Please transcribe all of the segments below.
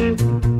thank you.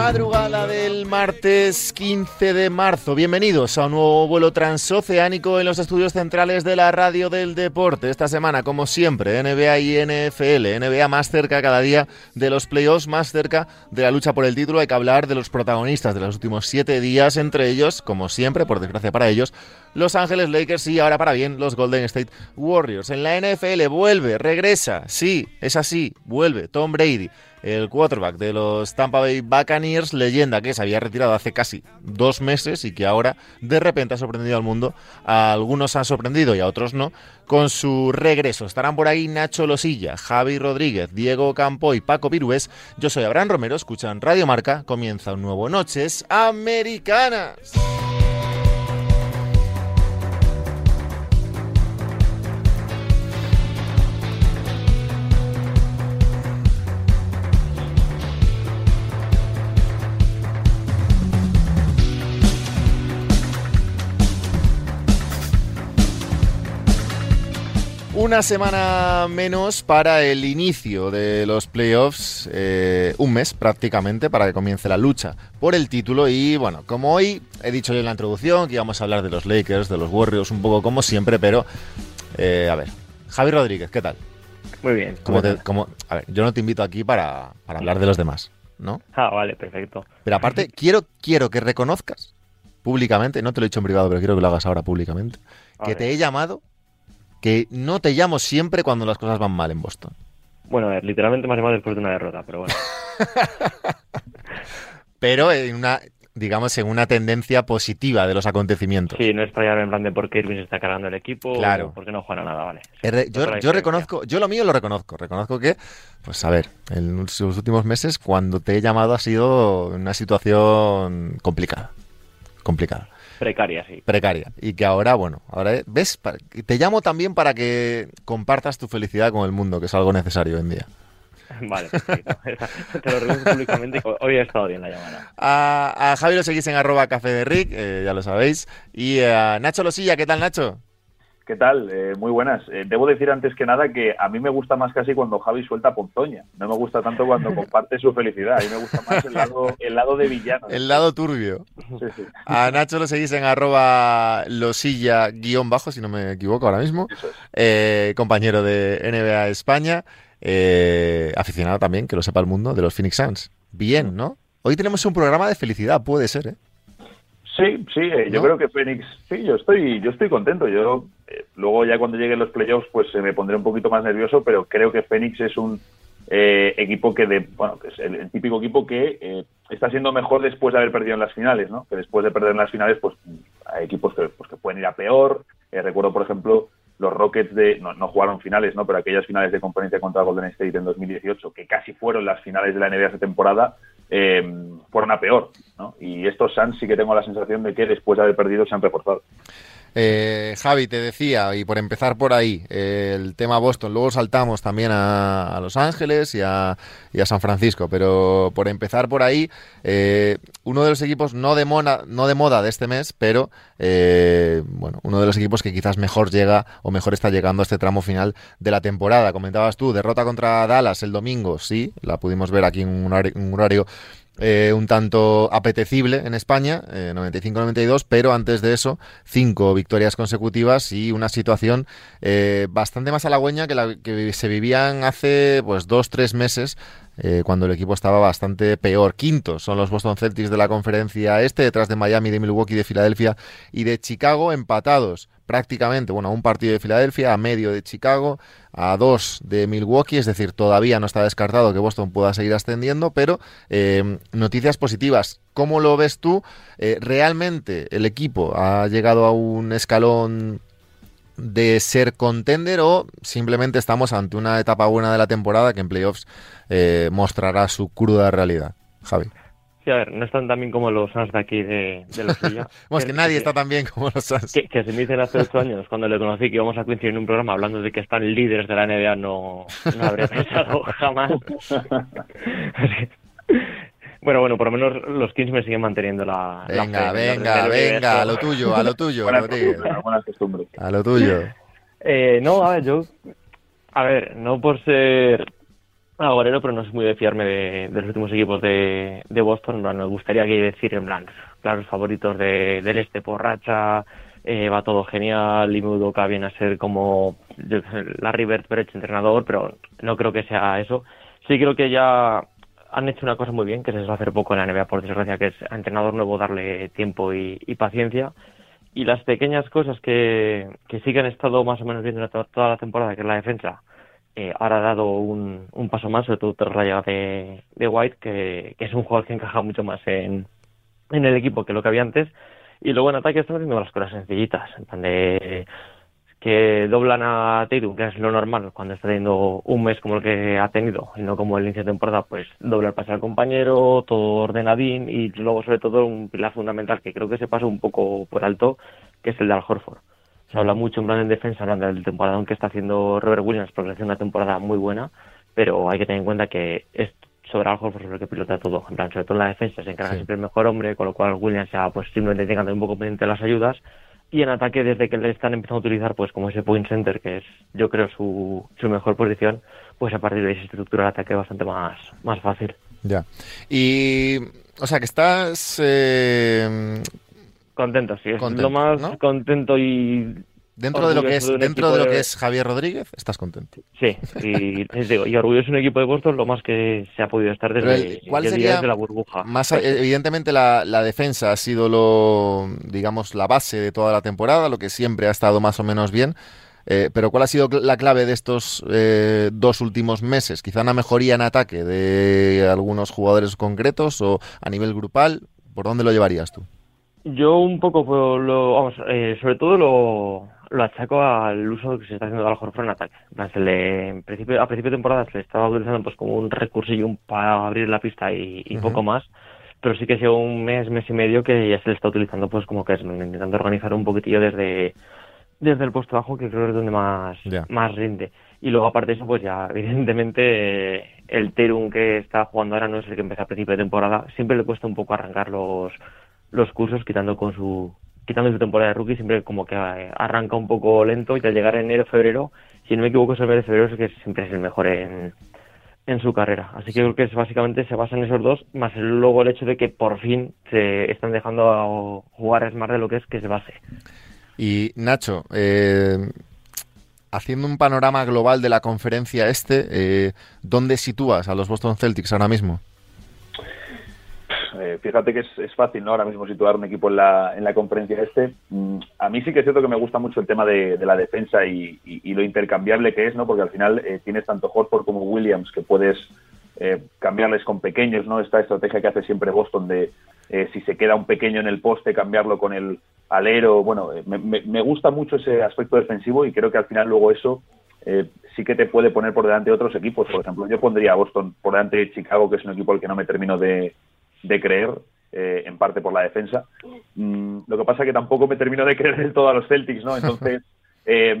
Madrugada del martes 15 de marzo. Bienvenidos a un nuevo vuelo transoceánico en los estudios centrales de la radio del deporte. Esta semana, como siempre, NBA y NFL. NBA más cerca cada día de los playoffs, más cerca de la lucha por el título. Hay que hablar de los protagonistas de los últimos siete días, entre ellos, como siempre, por desgracia para ellos, los Ángeles Lakers y ahora para bien los Golden State Warriors. En la NFL vuelve, regresa, sí, es así, vuelve Tom Brady el quarterback de los Tampa Bay Buccaneers, leyenda que se había retirado hace casi dos meses y que ahora de repente ha sorprendido al mundo. A algunos han sorprendido y a otros no, con su regreso. Estarán por ahí Nacho Losilla, Javi Rodríguez, Diego Campo y Paco Pirués. Yo soy Abraham Romero, escuchan Radio Marca, comienza un nuevo Noches Americanas. Una semana menos para el inicio de los playoffs, eh, un mes prácticamente para que comience la lucha por el título y bueno, como hoy he dicho yo en la introducción que íbamos a hablar de los Lakers, de los Warriors, un poco como siempre, pero eh, a ver, Javi Rodríguez, ¿qué tal? Muy bien. Como te- como- a ver, yo no te invito aquí para, para hablar de los demás, ¿no? Ah, vale, perfecto. Pero aparte, quiero, quiero que reconozcas públicamente, no te lo he dicho en privado, pero quiero que lo hagas ahora públicamente, que te he llamado, que no te llamo siempre cuando las cosas van mal en Boston. Bueno, a ver, literalmente más llamado después de una derrota, pero bueno. Pero en una, digamos, en una tendencia positiva de los acontecimientos. Sí, no es para llevarme en plan de por qué Irving se está cargando el equipo Claro. o por qué no juega nada, vale. Yo, yo reconozco, yo lo mío lo reconozco. Reconozco que, pues a ver, en los últimos meses cuando te he llamado ha sido una situación complicada. Complicada. Precaria, sí. precaria y que ahora, bueno, ahora ves, te llamo también para que compartas tu felicidad con el mundo, que es algo necesario hoy en día. Vale, perfecto. Te lo reconozco públicamente hoy ha estado bien la llamada. A, a Javi lo seguís en arroba café de Rick, eh, ya lo sabéis, y a Nacho Losilla, ¿qué tal Nacho? ¿Qué tal? Eh, muy buenas. Eh, debo decir antes que nada que a mí me gusta más casi cuando Javi suelta ponzoña. No me gusta tanto cuando comparte su felicidad. A mí me gusta más el lado, el lado de villano. El lado turbio. Sí, sí. A Nacho lo seguís en arroba losilla guion bajo, si no me equivoco ahora mismo, Eso es. eh, compañero de NBA España, eh, aficionado también, que lo sepa el mundo, de los Phoenix Suns. Bien, ¿no? Hoy tenemos un programa de felicidad, puede ser, ¿eh? Sí, sí, eh, yo creo que Phoenix, sí, yo estoy, yo estoy contento. Yo eh, luego ya cuando lleguen los playoffs, pues eh, me pondré un poquito más nervioso, pero creo que Phoenix es un eh, equipo que de, bueno, que es el, el típico equipo que eh, está siendo mejor después de haber perdido en las finales, ¿no? Que después de perder en las finales, pues hay equipos que, pues, que pueden ir a peor. Eh, recuerdo, por ejemplo, los Rockets de, no, no jugaron finales, ¿no? Pero aquellas finales de conferencia contra Golden State en 2018, que casi fueron las finales de la NBA esa temporada, eh, fueron a peor, ¿no? Y estos Suns sí que tengo la sensación de que después de haber perdido se han reforzado. Eh, Javi, te decía, y por empezar por ahí, el tema Boston, luego saltamos también a, Los Ángeles y a, San Francisco, pero por empezar por ahí, eh, uno de los equipos no de, moda, no de moda de este mes, pero eh, bueno, uno de los equipos que quizás mejor llega o mejor está llegando a este tramo final de la temporada. Comentabas tú, derrota contra Dallas el domingo, sí, la pudimos ver aquí en un horario eh, un tanto apetecible en España, eh, 95-92, pero antes de eso, cinco victorias consecutivas y una situación eh, bastante más halagüeña que la que se vivían hace pues dos, tres meses. eh, cuando el equipo estaba bastante peor. Quintos son los Boston Celtics de la conferencia este, detrás de Miami, de Milwaukee, de Filadelfia y de Chicago, empatados prácticamente, bueno, a un partido de Filadelfia, a medio de Chicago, a dos de Milwaukee, es decir, todavía no está descartado que Boston pueda seguir ascendiendo, pero eh, noticias positivas. ¿Cómo lo ves tú? Eh, ¿Realmente el equipo ha llegado a un escalón de ser contender o simplemente estamos ante una etapa buena de la temporada que en playoffs eh, mostrará su cruda realidad? Javi. Sí, a ver, no están tan bien como los Suns de aquí de, de la suya. bueno, es que nadie está tan bien como los Suns. Que, que se me dicen hace ocho años, cuando le conocí, que íbamos a coincidir en un programa hablando de que están líderes de la NBA, no, no habría pensado jamás. Bueno, bueno, por lo menos los Kings me siguen manteniendo la. la Venga, fe, venga, venga, a lo tuyo, a lo tuyo, Buenas Rodríguez. costumbres, buenas costumbres. A lo tuyo. Eh, no, a ver, yo. A ver, no por ser agorero, pero no soy muy de fiarme de, los últimos equipos de, Boston. En plan, Me gustaría que decir, en plan, claros favoritos de, del este por racha, eh, va todo genial, y Udoka viene a ser como Larry Bird, pero hecho entrenador, pero no creo que sea eso. Sí creo que ya han hecho una cosa muy bien, que se suele hacer poco en la NBA, por desgracia, que es a entrenador nuevo darle tiempo y, paciencia. Y las pequeñas cosas que, que sí que han estado más o menos durante toda la temporada, que es la defensa, eh, ahora ha dado un, un paso más, sobre todo tras la llegada de, de White, que, es un jugador que encaja mucho más en, en el equipo que lo que había antes. Y luego en ataque están haciendo las cosas sencillitas, en plan de que doblan a Tatum, que es lo normal cuando está teniendo un mes como el que ha tenido, y no como el inicio de temporada, pues dobla el pase al compañero, todo ordenadín, y luego sobre todo un pilar fundamental que creo que se pasa un poco por alto, que es el de Al Horford. Se habla mucho en plan en defensa, hablan del temporada que está haciendo Robert Williams, porque hace una temporada muy buena, pero hay que tener en cuenta que es sobre Al Horford sobre el que pilota todo. En plan, sobre todo en la defensa se encarga Sí. siempre el mejor hombre, con lo cual Williams ya pues simplemente tenga un poco pendiente de las ayudas. Y en ataque, desde que le están empezando a utilizar, pues como ese point center, que es yo creo su, su mejor posición, pues a partir de ahí se estructura el ataque bastante más, más fácil. Ya. Y, o sea, que estás eh, Contento, sí, es Contento, lo más ¿no? contento y dentro de lo que es de dentro de lo que es Javier Rodríguez, estás contento. Sí, y, les digo, y orgulloso de un equipo de Boston lo más que se ha podido estar desde, el- ¿cuál sería desde la burbuja. Más evidentemente la, la defensa ha sido lo digamos la base de toda la temporada, lo que siempre ha estado más o menos bien. Eh, pero ¿cuál ha sido la clave de estos eh, dos últimos meses? Quizá una mejoría en ataque de algunos jugadores concretos o a nivel grupal. ¿Por dónde lo llevarías tú? Yo un poco, pues, lo, vamos, eh, sobre todo lo, lo achaco al uso que se está haciendo de Al en ataque. Se le, en principio, a principio de temporada se le estaba utilizando pues como un recursillo para abrir la pista y, y Ujú. poco más, pero sí que sido un mes, mes y medio que ya se le está utilizando pues como que es intentando organizar un poquitillo desde, desde el puesto bajo, que creo que es donde más, Ya. más rinde. Y luego aparte de eso, pues ya evidentemente el Terum que está jugando ahora no es el que empezó a principio de temporada, siempre le cuesta un poco arrancar los los cursos quitando con su quitando su temporada de rookie siempre como que eh, arranca un poco lento y al llegar enero febrero si no me equivoco es el mes de febrero es que siempre es el mejor en, en su carrera. Así que creo que es, básicamente se basa en esos dos más luego el hecho de que por fin se están dejando a jugar es más de lo que es que es base. Y Nacho, eh, haciendo un panorama global de la conferencia este, eh, ¿dónde sitúas a los Boston Celtics ahora mismo? Eh, fíjate que es, es fácil ¿no? ahora mismo situar un equipo en la, en la conferencia este. Mm, a mí sí que es cierto que me gusta mucho el tema de, la defensa y, lo intercambiable que es, ¿no? porque al final eh, tienes tanto Horford como Williams que puedes eh, cambiarles con pequeños, ¿no? esta estrategia que hace siempre Boston de eh, si se queda un pequeño en el poste, cambiarlo con el alero. Bueno, me, gusta mucho ese aspecto defensivo y creo que al final luego eso eh, sí que te puede poner por delante de otros equipos. Por ejemplo, yo pondría a Boston por delante de Chicago, que es un equipo al que no me termino de, de creer, eh, en parte por la defensa. Mm, lo que pasa es que tampoco me termino de creer del todo a los Celtics, ¿no? Entonces, eh,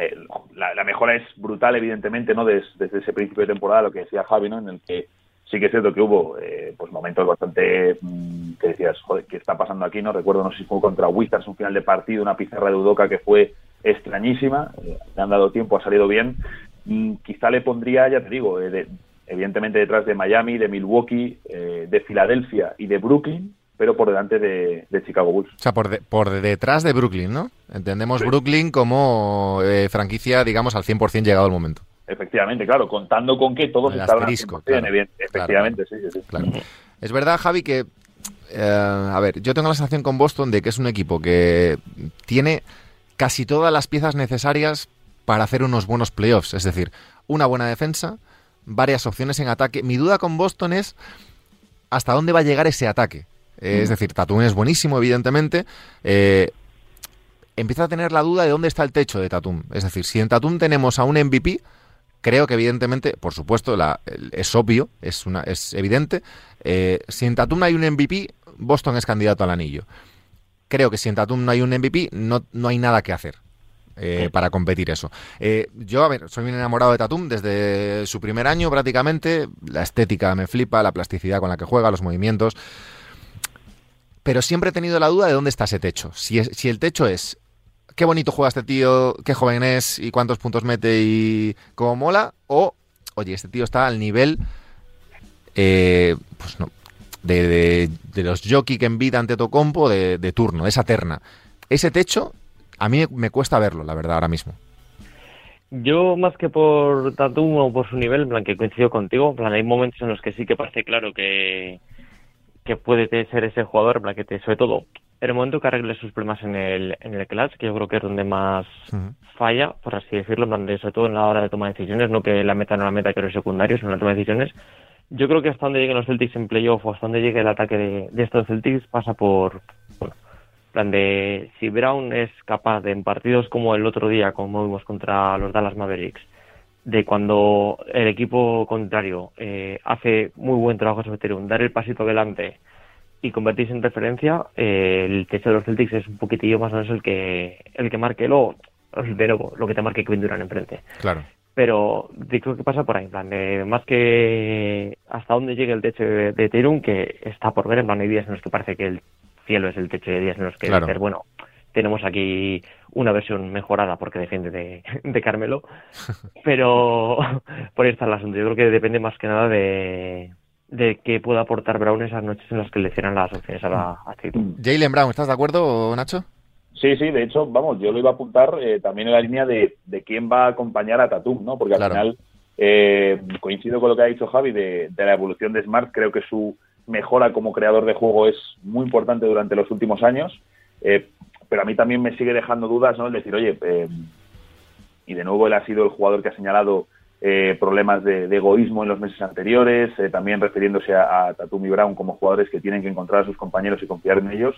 eh, la, la mejora es brutal, evidentemente, ¿no? Des- desde ese principio de temporada, lo que decía Javi, ¿no? En el que sí que es cierto que hubo eh, pues momentos bastante mm, que decías, joder, ¿qué está pasando aquí? No recuerdo, no sé si fue contra Wizards un final de partido, una pizarra de Udoca que fue extrañísima, eh, le han dado tiempo, ha salido bien. Mm, quizá le pondría, ya te digo, eh, de- evidentemente detrás de Miami, de Milwaukee, eh, de Filadelfia y de Brooklyn, pero por delante de, de Chicago Bulls. O sea, por, de- por detrás de Brooklyn, ¿no? Entendemos Brooklyn como eh, franquicia, digamos, al 100% llegado el momento. Efectivamente, claro, contando con que todos estaban al asterisco, 100%, claro. evident- efectivamente, sí, sí, sí. Claro. Es verdad, Javi, que. eh, a ver, yo tengo la sensación con Boston de que es un equipo que tiene casi todas las piezas necesarias para hacer unos buenos playoffs. Es decir, una buena defensa, varias opciones en ataque. Mi duda con Boston es hasta dónde va a llegar ese ataque. Eh, Es decir, Tatum es buenísimo, evidentemente. eh, empieza a tener la duda de dónde está el techo de Tatum. Es decir, si en Tatum tenemos a un MVP, creo que evidentemente, por supuesto, la, es obvio, es, una, es evidente, eh, si en Tatum hay un MVP, Boston es candidato al anillo. Creo que si en Tatum no hay un MVP, no, no hay nada que hacer. Eh, para competir eso. Eh, yo, a ver, soy un enamorado de Tatum desde su primer año prácticamente. La estética me flipa, la plasticidad con la que juega, los movimientos. Pero siempre he tenido la duda de dónde está ese techo. Si, si el techo es qué bonito juega este tío, qué joven es y cuántos puntos mete y cómo mola, o, oye, este tío está al nivel, eh, pues no, de, los jockey que envida ante Tocompo de, de turno, de esa terna. Ese techo, a mí me cuesta verlo, la verdad, ahora mismo. Yo, más que por Tatum o por su nivel, en plan, que coincido contigo, en plan, hay momentos en los que sí que parece claro que, que puede ser ese jugador, en plan, que te, sobre todo, en el momento que arregle sus problemas en el, en el clutch, que yo creo que es donde más falla, por así decirlo, donde, sobre todo en la hora de tomar decisiones, no que la meta no la meta que los secundarios, en la toma de decisiones. Yo creo que hasta donde lleguen los Celtics en playoff o hasta donde llegue el ataque de, estos Celtics pasa por, plan de si Brown es capaz de en partidos como el otro día, como vimos contra los Dallas Mavericks, de cuando el equipo contrario eh, hace muy buen trabajo sobre dar el pasito adelante y convertirse en referencia, eh, el techo de los Celtics es un poquitillo más o menos el que el que marque lo, de nuevo, lo que te marque Kevin Durant enfrente. Claro. Pero creo que pasa por ahí, en plan, más que hasta dónde llegue el techo de, de que está por ver, en plan, hay días en los que parece que el cielo es el techo de días en los que claro. bueno, tenemos aquí una versión mejorada porque defiende de, de Carmelo, pero por ahí está el asunto. Yo creo que depende más que nada de, de qué pueda aportar Brown esas noches en las que le cierran las opciones a la actitud. Jalen Brown, ¿estás de acuerdo, Nacho? Sí, sí, de hecho, vamos, yo lo iba a apuntar eh, también en la línea de, quién va a acompañar a Tatum, ¿no? Porque al final eh, coincido con lo que ha dicho Javi de, la evolución de Smart, creo que su mejora como creador de juego es muy importante durante los últimos años, eh, pero a mí también me sigue dejando dudas, ¿no? El decir, oye, y de nuevo él ha sido el jugador que ha señalado eh, problemas de, egoísmo en los meses anteriores, eh, también refiriéndose a, Tatum y Brown como jugadores que tienen que encontrar a sus compañeros y confiar en ellos.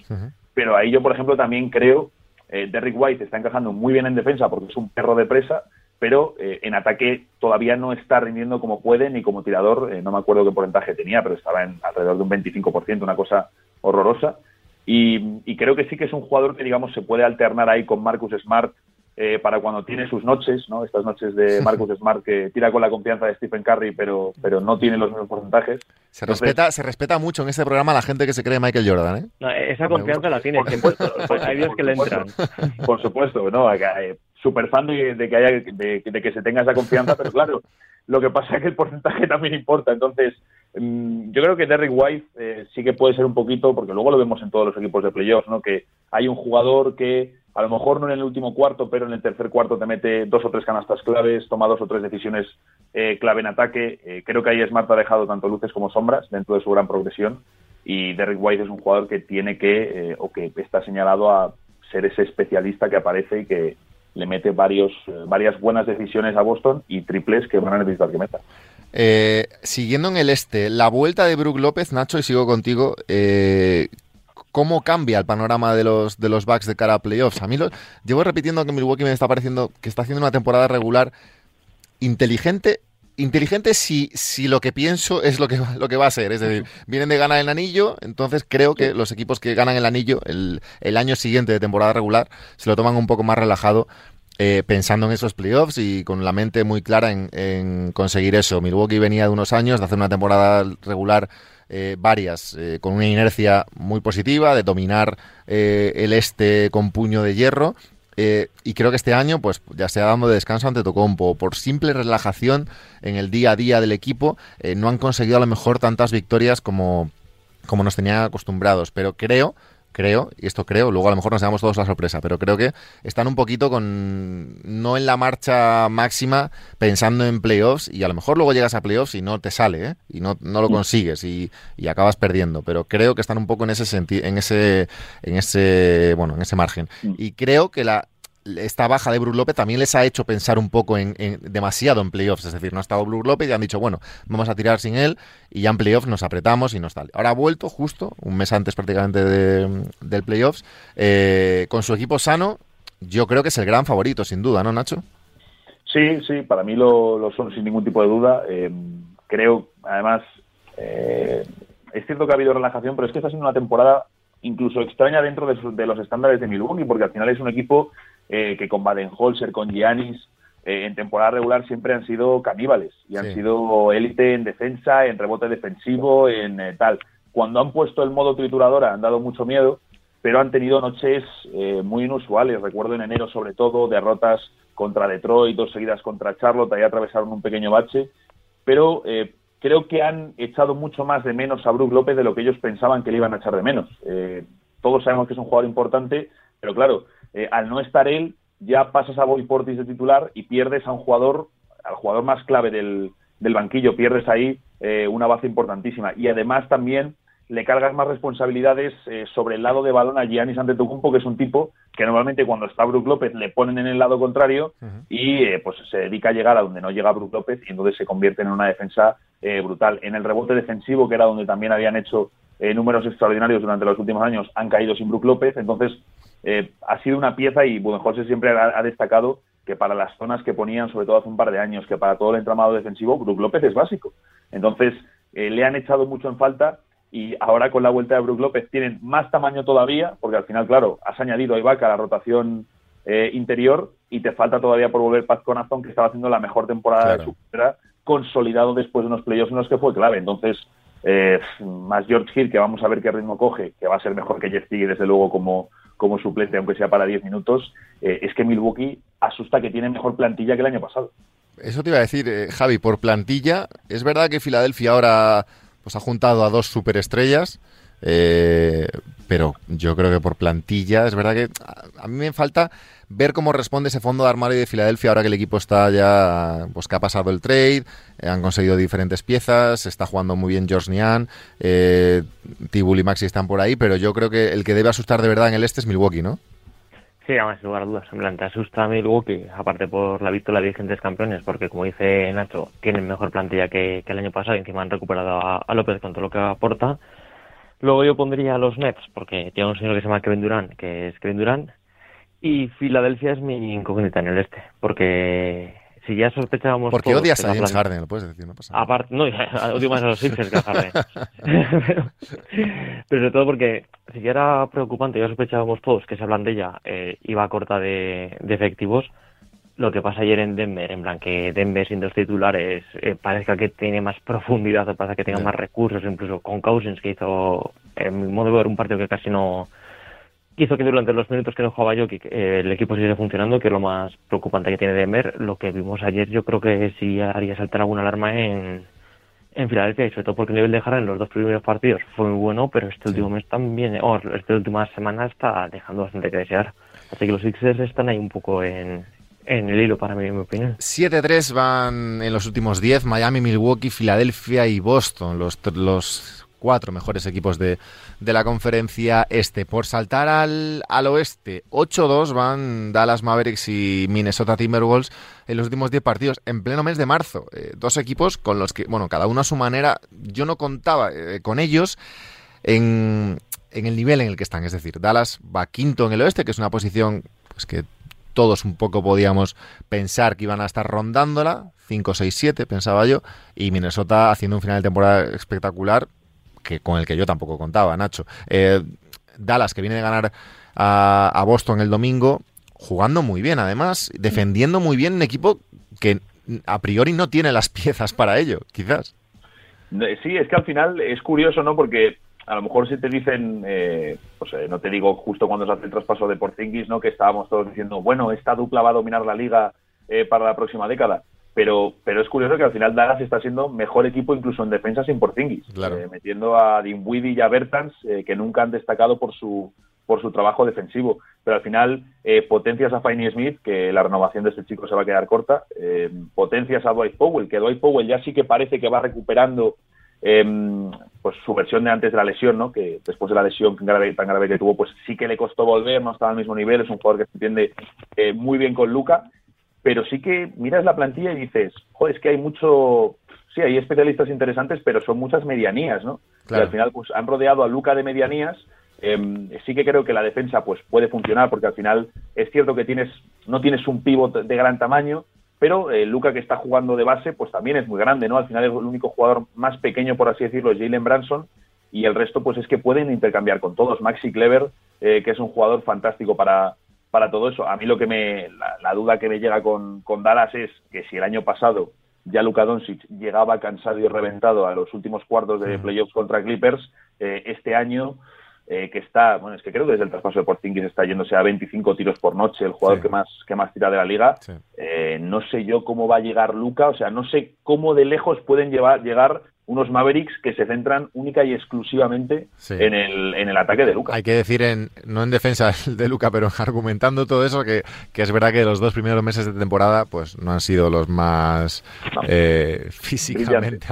Pero ahí yo, por ejemplo, también creo, eh, Derrick White está encajando muy bien en defensa porque es un perro de presa, pero eh, en ataque todavía no está rindiendo como puede ni como tirador. no me acuerdo qué porcentaje tenía, pero estaba en alrededor de un 25%, una cosa horrorosa. Y, y creo que sí que es un jugador que, digamos, se puede alternar ahí con Marcus Smart eh, para cuando tiene sus noches, ¿no? Estas noches de Marcus Smart que tira con la confianza de Stephen Curry, pero, pero no tiene los mismos porcentajes. Se respeta, se respeta mucho en este programa la gente que se cree Michael Jordan, ¿eh? esa confianza la tiene, hay días que le entran. Por supuesto, ¿no? Eh, Super fan de, que haya, de, que se tenga esa confianza, pero claro, lo que pasa es que el porcentaje también importa. Entonces, mm, yo creo que Derrick White eh, sí que puede ser un poquito, porque luego lo vemos en todos los equipos de playoffs, ¿no? Que hay un jugador que a lo mejor no en el último cuarto, pero en el tercer cuarto te mete dos o tres canastas claves, toma dos o tres decisiones eh, clave en ataque. Eh, creo que ahí Smart ha dejado tanto luces como sombras dentro de su gran progresión y Derrick White es un jugador que tiene que, eh, o que está señalado a ser ese especialista que aparece y que le mete varios, varias buenas decisiones a Boston y triples que van a necesitar que meta. siguiendo en el este, la vuelta de Brook López, Nacho, y sigo contigo, cómo cambia el panorama de los, de los Bucks de cara a playoffs. A mí lo, llevo repitiendo que Milwaukee me está pareciendo que está haciendo una temporada regular inteligente. Inteligente si, si lo que pienso es lo que, lo que va a ser. Es decir, vienen de ganar el anillo, entonces creo que los equipos que ganan el anillo el, el año siguiente de temporada regular se lo toman un poco más relajado eh, pensando en esos playoffs y con la mente muy clara en, en, conseguir eso. Milwaukee venía de unos años de hacer una temporada regular eh, varias, eh, con una inercia muy positiva, de dominar eh, el este con puño de hierro. Y creo que este año, pues ya se ha dado descanso ante Tocompo. Por simple relajación en el día a día del equipo, no han conseguido a lo mejor tantas victorias como, como nos tenían acostumbrados. Pero creo creo, y esto creo, luego a lo mejor nos damos todos la sorpresa, pero creo que están un poquito con, no en la marcha máxima, pensando en playoffs, y a lo mejor luego llegas a playoffs y no te sale, ¿eh? y no, no lo mm. consigues, y, y, acabas perdiendo, pero creo que están un poco en ese sentido, en ese, en ese, bueno, en ese margen. Mm. Y creo que la, esta baja de Brook López también les ha hecho pensar un poco en, demasiado en playoffs. Es decir, no ha estado Brook López y han dicho, bueno, vamos a tirar sin él y ya en playoffs nos apretamos y nos tal. Ahora ha vuelto justo, un mes antes prácticamente de, del playoffs, eh, con su equipo sano. yo creo que es el gran favorito, sin duda, ¿no, Nacho? Sí, sí, para mí lo, son sin ningún tipo de duda. Eh, creo, además, eh, es cierto que ha habido relajación, pero es que está siendo una temporada incluso extraña dentro de, los estándares de Milwaukee, porque al final es un equipo eh, que con Baden-Holzer, con Giannis, en temporada regular siempre han sido caníbales y han sido élite en defensa, en rebote defensivo, en tal. Cuando han puesto el modo trituradora han dado mucho miedo, pero han tenido noches muy inusuales. Recuerdo en enero sobre todo derrotas contra Detroit, dos seguidas contra Charlotte, ahí atravesaron un pequeño bache, pero eh, creo que han echado mucho más de menos a Brook López de lo que ellos pensaban que le iban a echar de menos. Eh, todos sabemos que es un jugador importante, pero claro, eh, al no estar él, ya pasas a Boy Portis de titular y pierdes a un jugador, al jugador más clave del, del banquillo, pierdes ahí una base importantísima. Y además también le cargas más responsabilidades eh, sobre el lado de balón a Giannis Antetokounmpo, que es un tipo que normalmente cuando está Brook López le ponen en el lado contrario y eh, pues se dedica a llegar a donde no llega Brook López y entonces se convierte en una defensa eh, brutal. En el rebote defensivo, que era donde también habían hecho números extraordinarios durante los últimos años, han caído sin Brook López, entonces ha sido una pieza y José siempre ha, destacado que para las zonas que ponían, sobre todo hace un par de años, que para todo el entramado defensivo, Brook López es básico. Entonces, le han echado mucho en falta y ahora con la vuelta de Brook López tienen más tamaño todavía, porque al final, claro, has añadido a Ibaka la rotación eh, interior y te falta todavía por volver Paz Conazón, que estaba haciendo la mejor temporada de su carrera, consolidado después de unos playoffs en los que fue clave. Entonces, eh, más George Hill, que vamos a ver qué ritmo coge, que va a ser mejor que Jeff Tiggy, desde luego, como, como suplente, aunque sea para 10 minutos, eh, es que Milwaukee asusta que tiene mejor plantilla que el año pasado. Eso te iba a decir, Javi, por plantilla, es verdad que Filadelfia ahora pues ha juntado a dos superestrellas. Eh, pero yo creo que por plantilla, es verdad que a mí me falta ver cómo responde ese fondo de armario de Filadelfia ahora que el equipo está ya, pues que ha pasado el trade, eh, han conseguido diferentes piezas, está jugando muy bien George Nian, eh, Tibul y Maxi están por ahí, pero yo creo que el que debe asustar de verdad en el este es Milwaukee, ¿no? Sí, además, sin lugar a dudas. En plan, te asusta a Milwaukee, aparte por la victoria de vigentes campeones, porque como dice Nacho, tienen mejor plantilla que, el año pasado y encima han recuperado a, López con todo lo que aporta. Luego yo pondría a los Nets, porque tiene un señor que se llama Kevin Durant, que es Kevin Durant. Y Filadelfia es mi incógnita en el este, porque si ya sospechábamos. Porque odias a James Harden, lo puedes decir, no pasa nada. Aparte, no, odio más a los Sixers que a Harden. pero, sobre todo porque si ya era preocupante, ya sospechábamos todos que esa plantilla eh, iba corta de, de, efectivos. Lo que pasa ayer en Denver, en plan que Denver sin dos titulares eh, parezca que tiene más profundidad, o parece que tenga más recursos, incluso con Cousins que hizo, en mi modo de ver, un partido que casi no hizo que durante los minutos que no jugaba yo eh, el equipo siguiera funcionando, que es lo más preocupante que tiene Denver. Lo que vimos ayer yo creo que sí haría saltar alguna alarma en, en Filadelfia y sobre todo porque el nivel de Jara en los dos primeros partidos fue muy bueno, pero este último mes también, o esta última semana está dejando bastante que desear. Así que los Sixers están ahí un poco en, en el hilo para mí, en mi opinión. 7-3 van en los últimos 10, Miami, Milwaukee, Filadelfia y Boston, los, los cuatro mejores equipos de, de la conferencia este. Por saltar al, al oeste, 8-2 van Dallas Mavericks y Minnesota Timberwolves en los últimos 10 partidos, en pleno mes de marzo. Eh, dos equipos con los que, bueno, cada uno a su manera, yo no contaba eh, con ellos en, en el nivel en el que están. Es decir, Dallas va quinto en el oeste, que es una posición pues que todos un poco podíamos pensar que iban a estar rondándola, 5, 6, 7, pensaba yo, y Minnesota haciendo un final de temporada espectacular, que con el que yo tampoco contaba, Nacho. Eh, Dallas, que viene de ganar a, Boston el domingo, jugando muy bien, además, defendiendo muy bien un equipo que a priori no tiene las piezas para ello, quizás. Sí, es que al final es curioso, ¿no? Porque a lo mejor si te dicen, eh, pues eh, no te digo justo cuando se hace el traspaso de Porzingis, ¿no? Que estábamos todos diciendo, bueno, esta dupla va a dominar la liga para la próxima década pero, pero es curioso que al final Dallas está siendo mejor equipo incluso en defensa sin Porzingis, eh, metiendo a Dinwiddie y a Bertans, eh, que nunca han destacado por su por su trabajo defensivo. Pero al final, eh, potencias a Finney Smith, que la renovación de este chico se va a quedar corta, potencias a Dwight Powell, que Dwight Powell ya sí que parece que va recuperando em, pues su versión de antes de la lesión, ¿no? que después de la lesión tan grave, tan grave que tuvo, pues sí que le costó volver, no estaba al mismo nivel, es un jugador que se entiende muy bien con Luca pero sí que miras la plantilla y dices, joder, es que hay mucho, sí, hay especialistas interesantes, pero son muchas medianías, ¿no? Y al final pues han rodeado a Luca de medianías Em, sí que creo que la defensa pues puede funcionar porque al final es cierto que tienes no tienes un pivot de gran tamaño, pero eh, Luca que está jugando de base pues también es muy grande, ¿no? Al final es el único jugador más pequeño, por así decirlo, es Jalen Branson y el resto pues es que pueden intercambiar con todos. Maxi Clever, eh, que es un jugador fantástico para, para todo eso. A mí lo que me, la, duda que me llega con, con, Dallas es que si el año pasado ya Luka Doncic llegaba cansado y reventado a los últimos cuartos de playoffs contra Clippers, eh, este año eh, que está, bueno, es que creo que desde el traspaso de Portingis está yéndose a 25 tiros por noche, el jugador que más que más tira de la liga. Eh, no sé yo cómo va a llegar Luca, o sea, no sé cómo de lejos pueden llevar, llegar unos Mavericks que se centran única y exclusivamente en, el, en el ataque de Luca. Hay que decir, en, no en defensa de Luca, pero argumentando todo eso, que, que, es verdad que los dos primeros meses de temporada pues no han sido los más eh, físicamente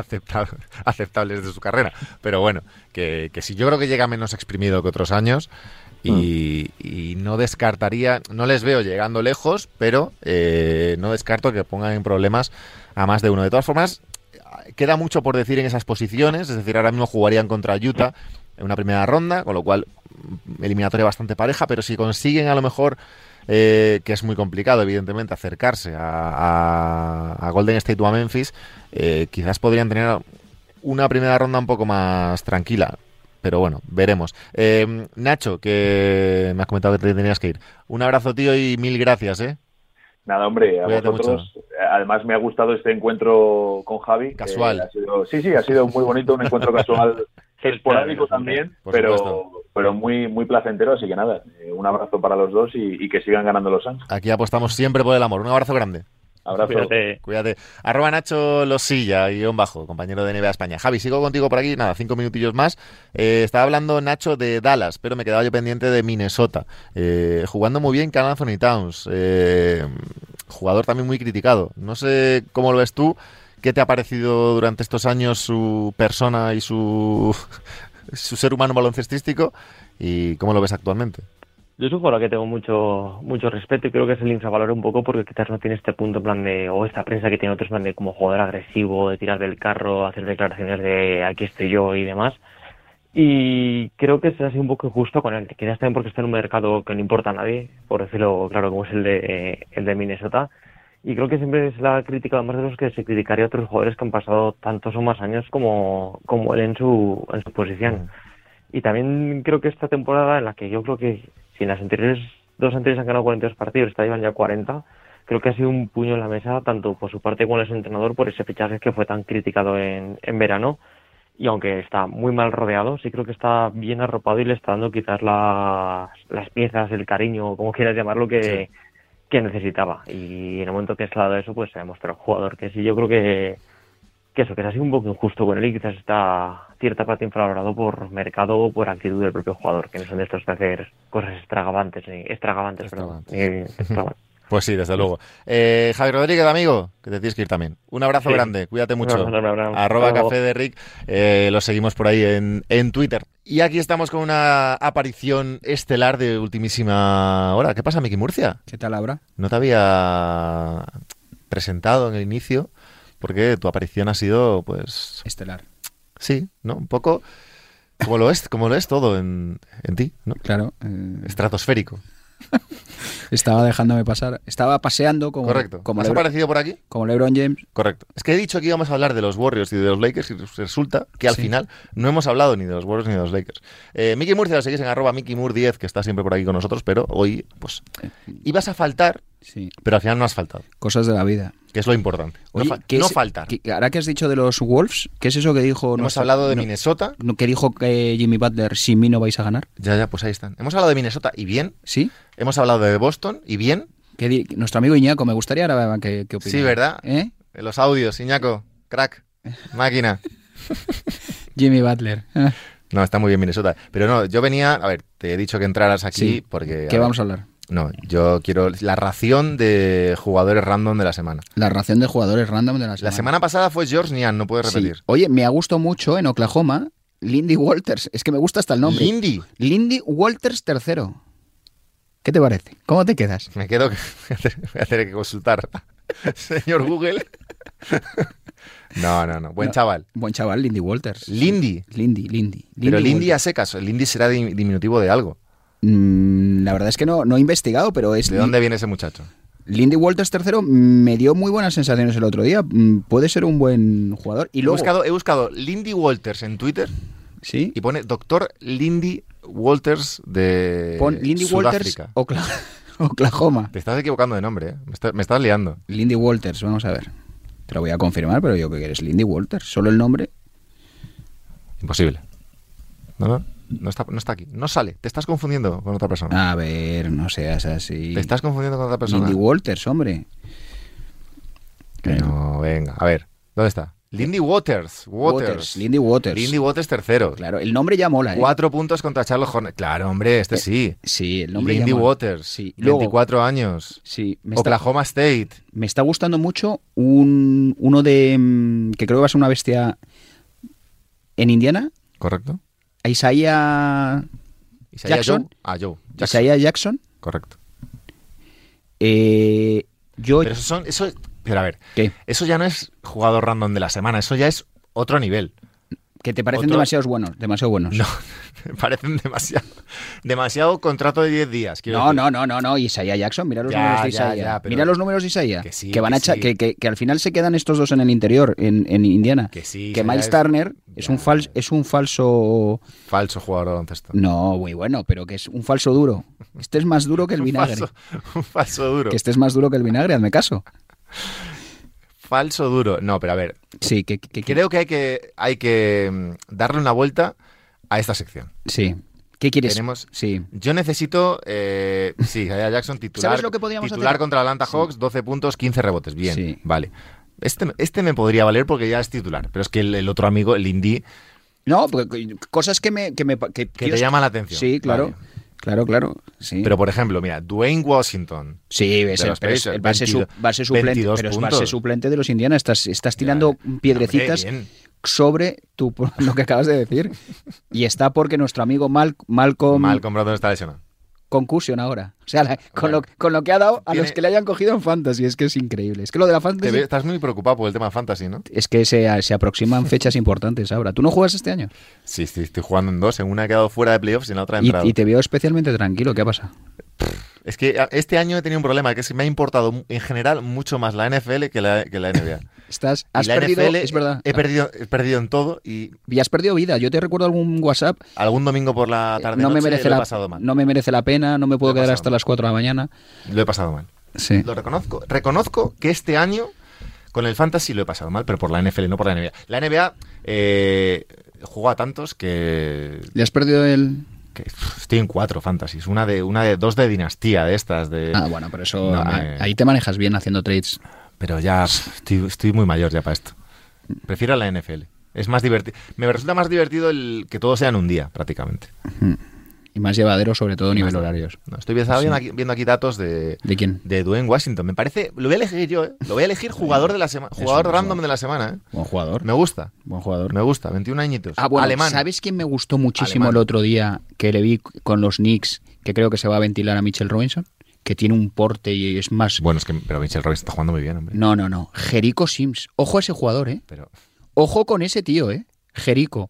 aceptables de su carrera. Pero bueno, que, que sí, yo creo que llega menos exprimido que otros años. Y, mm. y, no descartaría, no les veo llegando lejos, pero eh, no descarto que pongan en problemas a más de uno. De todas formas, queda mucho por decir en esas posiciones, es decir, ahora mismo jugarían contra Utah en una primera ronda, con lo cual mm, eliminatoria bastante pareja, pero si consiguen a lo mejor, eh, que es muy complicado evidentemente, acercarse a, Golden State o a Memphis, eh, quizás podrían tener una primera ronda un poco más tranquila. Pero bueno, veremos. Eh, Nacho, que me has comentado que te tenías que ir. Un abrazo, tío, y mil gracias, ¿eh? Nada, hombre, a vosotros. Además, me ha gustado este encuentro con Javi. Casual. sí, sí, ha sido muy bonito, un encuentro casual esporádico también, pero, pero muy, muy placentero. Así que nada, eh, un abrazo para los dos y, que sigan ganando los Suns. Aquí apostamos siempre por el amor. Un abrazo grande. Abrazo. Cuídate. Cuídate. Arroba Nacho Losilla, guion bajo, compañero de NBA España. Javi, sigo contigo por aquí, nada, cinco minutillos más. Eh, estaba hablando Nacho de Dallas, pero me quedaba yo pendiente de Minnesota. Eh, jugando muy bien Carl Anthony Towns. Eh, jugador también muy criticado. No sé cómo lo ves tú. ¿Qué te ha parecido durante estos años su persona y su, su ser humano baloncestístico? ¿Y cómo lo ves actualmente? Yo es un jugador que tengo mucho mucho respeto y creo que se le infravalora un poco porque quizás no tiene este punto en plan de, o esta prensa que tiene otros plan de como jugador agresivo, de tirar del carro, hacer declaraciones de aquí estoy yo y demás. Y creo que se ha sido un poco injusto con él, quizás también porque está en un mercado que no importa a nadie, por decirlo claro, como es el de, el de Minnesota. Y creo que siempre es la crítica, además de los que se criticaría a otros jugadores que han pasado tantos o más años como, como él en su, en su posición. Y también creo que esta temporada en la que yo creo que si en las anteriores dos anteriores han ganado 42 partidos, esta llevan ya 40, creo que ha sido un puño en la mesa, tanto por su parte como el entrenador, por ese fichaje que fue tan criticado en, en verano. Y aunque está muy mal rodeado, sí creo que está bien arropado y le está dando quizás las, las piezas, el cariño, como quieras llamarlo, que, que necesitaba. Y en el momento que ha dado eso, pues se ha demostrado jugador que sí, yo creo que, que eso, que se ha sido un poco injusto con él y quizás está cierta parte infravalorado por mercado o por actitud del propio jugador, que no son de estos de hacer cosas extravagantes, extravagantes, perdón. Pues sí, desde luego. Eh, Javi Rodríguez, amigo, que te tienes que ir también. Un abrazo grande, cuídate mucho. Arroba Café de Rick, eh, lo seguimos por ahí en, en Twitter. Y aquí estamos con una aparición estelar de ultimísima hora. ¿Qué pasa, Miki Murcia? ¿Qué tal, Laura? No te había presentado en el inicio porque tu aparición ha sido, pues... Estelar. Sí, ¿no? Un poco como lo es, como lo es todo en, en ti, ¿no? Claro. Eh... Estratosférico. Estaba dejándome pasar. Estaba paseando como. Correcto. Como ¿Has aparecido por aquí? Como LeBron James. Correcto. Es que he dicho que íbamos a hablar de los Warriors y de los Lakers y resulta que al final no hemos hablado ni de los Warriors ni de los Lakers. Eh, Mickey Murcia lo seguís en arroba Mickey Moore 10, que está siempre por aquí con nosotros, pero hoy, pues, eh, ibas a faltar, sí. pero al final no has faltado. Cosas de la vida que es lo importante. no, falta. ahora que has dicho de los Wolves, ¿qué es eso que dijo? Hemos hablado de Minnesota. Que dijo que Jimmy Butler, sin mí no vais a ganar. Ya, ya, pues ahí están. Hemos hablado de Minnesota y bien. Sí. Hemos hablado de Boston y bien. Que nuestro amigo Iñaco, me gustaría ahora que, que Sí, ¿verdad? ¿Eh? Los audios, Iñaco, crack, máquina. Jimmy Butler. no, está muy bien Minnesota. Pero no, yo venía, a ver, te he dicho que entraras aquí porque... ¿Qué vamos a hablar? No, yo quiero la ración de jugadores random de la semana. La ración de jugadores random de la semana. La semana pasada fue George Nian, no puedes repetir. Oye, me ha gustado mucho en Oklahoma Lindy Walters. Es que me gusta hasta el nombre. Lindy. Lindy Walters III. ¿Qué te parece? ¿Cómo te quedas? Me quedo. Voy a tener que consultar. Señor Google. No, no, no. Buen No. chaval. Buen chaval, Lindy Walters. Lindy. Lindy, Lindy. Pero Lindy a Walters. secas. Lindy será di- diminutivo de algo. Mm, la verdad es que no, no he investigado, pero es ¿De dónde viene ese muchacho? Lindy Walters tercero me dio muy buenas sensaciones el otro día. Mm, Puede ser un buen jugador. Y He luego, buscado, he buscado Lindy Walters en Twitter sí, y pone doctor Lindy Walters de pon Lindy Walters Sudáfrica. Okla- Oklahoma. Te estás equivocando de nombre, ¿eh? Me, está- me estás liando. Lindy Walters, vamos a ver. Te lo voy a confirmar, pero yo creo que eres Lindy Walters. Solo el nombre. Imposible. No, no, no está, no está aquí. No sale. Te estás confundiendo con otra persona. A ver, no seas así. Te estás confundiendo con otra persona. Lindy Walters, hombre. No, venga. A ver, ¿dónde está? Lindy Waters. Waters. Waters, Lindy Waters. Lindy Waters tercero. Claro, el nombre ya mola, ¿eh? Cuatro puntos contra Charles Hornet. Claro, hombre, este sí. Sí, el nombre Lindy ya mola. Waters. Sí. Luego, 24 años. sí, me está, Oklahoma State. me está gustando mucho un, uno de... mm, que creo que va a ser una bestia en Indiana. ¿Correcto? Isaiah Isaiah Jackson. Joe. Ah, Joe. Jackson. Isaiah Jackson. Correcto. Eh, yo... Pero eso son. Eso, pero a ver, ¿Qué? eso ya no es jugador random de la semana. Eso ya es otro nivel. Que te parecen otro- demasiados buenos, demasiado buenos. No, me parecen demasiado. Demasiado contrato de 10 días. No, decir. no, no, no, no, Isaiah Jackson, mira los Ya, números de Isaiah. Mira los números de Isaiah. Que sí, van que a echa- sí. que, que- que al final se quedan estos dos en el interior, en, en Indiana. Que sí, que Miles es- Turner es Ya, un, fal- es un falso. Falso jugador de baloncesto. No, muy bueno, pero que es un falso duro. Este es más duro que el un, vinagre. falso, un falso duro. Que este es más duro que el vinagre, hazme caso. Falso duro. No, pero a ver. Sí, que, que- que- Creo que hay que, hay que mm, darle una vuelta a esta sección. sí. ¿Qué quieres? Tenemos- Sí. Yo necesito, eh, sí, Isaiah Jackson titular, ¿Sabes lo que podríamos titular hacer? contra Atlanta Hawks, 12 puntos, 15 rebotes. Bien, Sí. vale. Este, este me podría valer porque ya es titular, pero es que el, el otro amigo, el Indy, No, porque cosas que me. Que, me, que, que te llama la atención. Sí, claro. Vale. Claro, claro. Sí. Pero por ejemplo, mira, Dwayne Washington. Sí, es el, Pacers, el base, su- 22 base suplente, 22 pero es puntos. base suplente de los Indiana. Estás, estás tirando Ya, piedrecitas hombre, sobre tu, lo que acabas de decir. Y está porque nuestro amigo Mal, Malcolm, Malcolm Brogdon está lesionado. Concussion ahora. O sea, la- con, Bueno. lo, con lo que ha dado a Tiene- los que le hayan cogido en Fantasy. Es que es increíble. Es que lo de la Fantasy... ve- estás muy preocupado por el tema fantasy, ¿no? Es que se, se aproximan fechas importantes ahora. ¿Tú no juegas este año? Sí, sí, estoy jugando en dos. En una he quedado fuera de playoffs y en la otra he entrado. y te veo especialmente tranquilo. ¿Qué ha pasado? Es que este año he tenido un problema, que es que me ha importado en general mucho más la NFL que la, que la NBA. Estás, has la perdido... NFL es verdad. He perdido, he perdido en todo y Y has perdido vida. Yo te recuerdo algún WhatsApp algún domingo por la tarde Eh, no me merece lo he la pasado mal. no me merece la pena no me puedo he quedar hasta mal. las 4 de la mañana Lo he pasado mal. sí Lo reconozco. Reconozco que este año con el fantasy lo he pasado mal, pero por la NFL, no por la NBA. La NBA eh, juega a tantos que, le has perdido el que, estoy en cuatro fantasies. Una de, una de dos de dinastía de estas. De, ah bueno pero eso No me- ahí te manejas bien haciendo trades Pero ya estoy, estoy muy mayor ya para esto. Prefiero la NFL. Es más divertido. Me resulta más divertido el que todo sea en un día, prácticamente. y más llevadero sobre todo a nivel horarios No, estoy viendo, Sí. aquí, viendo aquí datos de, de quién de Dwayne Washington. Me parece. Lo voy a elegir yo, ¿eh? Lo voy a elegir jugador de la semana. Jugador random de la semana, ¿eh? buen jugador Me gusta. buen jugador Me gusta. 21 añitos. ah bueno Alemán. sabes quién me gustó muchísimo Alemán. el otro día que le vi con los Knicks que creo que se va a ventilar a Mitchell Robinson que tiene un porte y es más Bueno, es que. Pero Mitchell Robinson está jugando muy bien, hombre. no no no Jerico Sims ojo a ese jugador eh Pero. Ojo con ese tío, ¿eh? Jerico.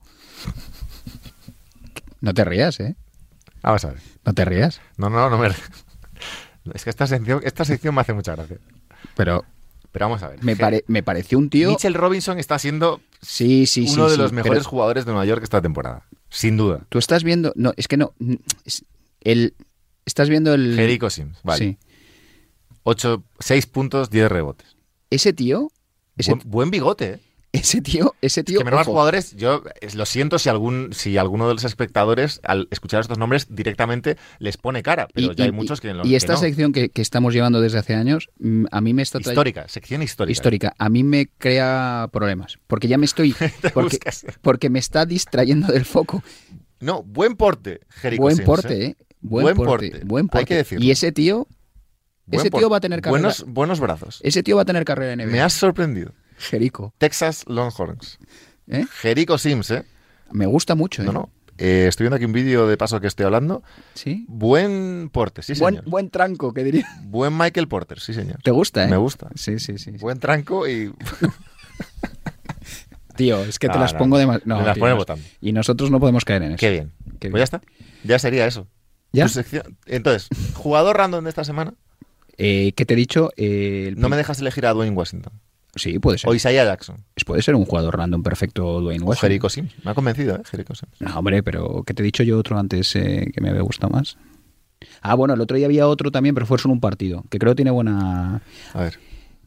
No te rías, ¿eh? Vamos a ver. No te rías. No, no, no me. Es que esta sección, esta sección me hace mucha gracia. Pero Pero vamos a ver. me, pare- me pareció un tío... Mitchell Robinson está siendo Sí, sí, sí. uno de sí, los mejores jugadores de Nueva York esta temporada. Sin duda. Tú estás viendo... No, es que no... es- el, estás viendo el... Jericho Sims. Vale. Sí. 8, 6 puntos, 10 rebotes. Ese tío... Ese, Buen, buen bigote, ¿eh? ese tío... Ese tío... que menos jugadores, yo lo siento si algún si alguno de los espectadores al escuchar estos nombres directamente les pone cara, pero y, ya hay muchos que, no- y que esta no. sección que, que estamos llevando desde hace años, mm, a mí me está histórica, sección histórica. histórica. A mí me crea problemas. Porque ya me estoy... Porque, me está distrayendo del foco. No, buen porte, Jericho buen Sims, porte, ¿eh? ¿eh? Buen, Buen porte, porte. Buen Hay porte. que decirlo. Y ese tío, Buen ese tío porte. va a tener carrera. buenos buenos brazos. Ese tío va a tener carrera en NBA. Me has sorprendido. Jerico. Texas Longhorns. ¿eh? Jericho Sims, ¿eh? Me gusta mucho. ¿eh? No, no. Eh, estoy viendo aquí un vídeo de paso que estoy hablando. ¿Sí? Buen Porter, sí, buen, señor. buen tranco, que diría. Buen Michael Porter, sí, señor. ¿Te gusta, eh? Me gusta. Sí, sí, sí. Buen tranco y Tío, es que te No, las no, pongo de me las pones votando. Y nosotros no podemos caer en eso. qué bien. Qué Pues bien. ya está. Ya sería eso. ¿Ya? Entonces, jugador random de esta semana. Eh, ¿Qué te he dicho? Eh, el No me dejas elegir a Dwayne Washington. Sí, puede ser. O Isaiah Jackson. Puede ser un jugador random perfecto, Dwayne O Washington. Jericho Sims. Me ha convencido, ¿eh? Jericho Sims. No, hombre, pero ¿qué te he dicho yo otro antes eh, que me había gustado más? Ah, bueno, el otro día había otro también, pero fue solo un partido, que creo que tiene buena... A ver.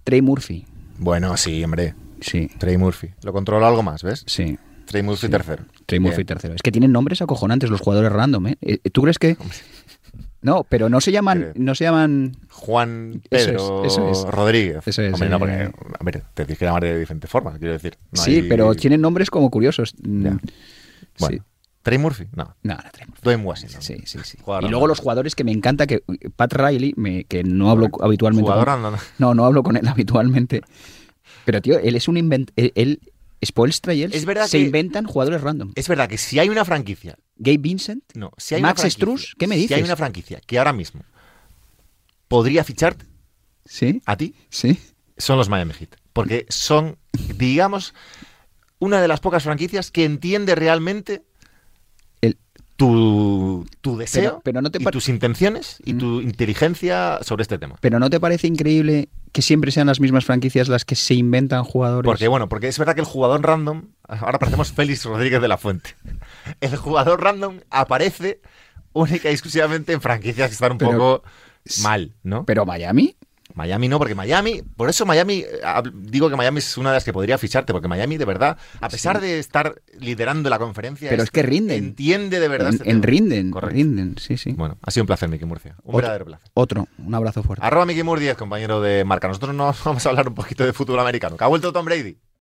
Trey Murphy. Bueno, sí, hombre. Sí, Trey Murphy. Lo controlo algo más, ¿ves? sí. Trey Murphy Sí. tercero. Trey Murphy tercero. Es que tienen nombres acojonantes los jugadores random, ¿eh? Eh, ¿Tú crees que...? No, pero no se llaman... Creo. No se llaman... Juan Eso Pedro es, eso es. Rodríguez. Eso es, Hombre, no, eh. porque, a ver, te tienes que llamar de diferente forma, quiero decir. No sí, hay- pero tienen nombres como curiosos. Mm, Ya. Sí. Bueno, Trey Murphy, no. No, no, Trey Murphy. Dwayne Washington. Sí, sí, sí. Jugador y random. luego los jugadores que me encanta, que Pat Riley, me- que no hablo habitualmente... Jugador con- random. No, no hablo con él habitualmente. Pero, tío, él es un invent... Él, él Spoelstra y él Es verdad se que- inventan jugadores random. Es verdad que si hay una franquicia Gabe Vincent, No, si hay Max Strus, ¿qué me Si dices? hay una franquicia que ahora mismo podría ficharte ¿sí? a ti, Sí. son los Miami Heat. Porque son, digamos, una de las pocas franquicias que entiende realmente El- tu, tu deseo Pero- pero no te y tus intenciones y Mm. tu inteligencia sobre este tema. Pero ¿no te parece increíble que siempre sean las mismas franquicias las que se inventan jugadores? Porque, bueno, porque es verdad que el jugador random, ahora parecemos Félix Rodríguez de la Fuente, el jugador random aparece única y exclusivamente en franquicias que están un Pero- poco mal, ¿no? Pero Miami, Miami no, porque Miami, por eso Miami, eh, digo que Miami es una de las que podría ficharte, porque Miami de verdad, a pesar de estar liderando la conferencia, Pero es que rinden. entiende de verdad en, este en rinden, Correcto. rinden, sí, sí. Bueno, ha sido un placer, Miki Murcia. Un Otro- verdadero placer. Otro, un abrazo fuerte. Arroba Miki Mur 10, compañero de marca. Nosotros nos vamos a hablar un poquito de fútbol americano. Que ha vuelto Tom Brady.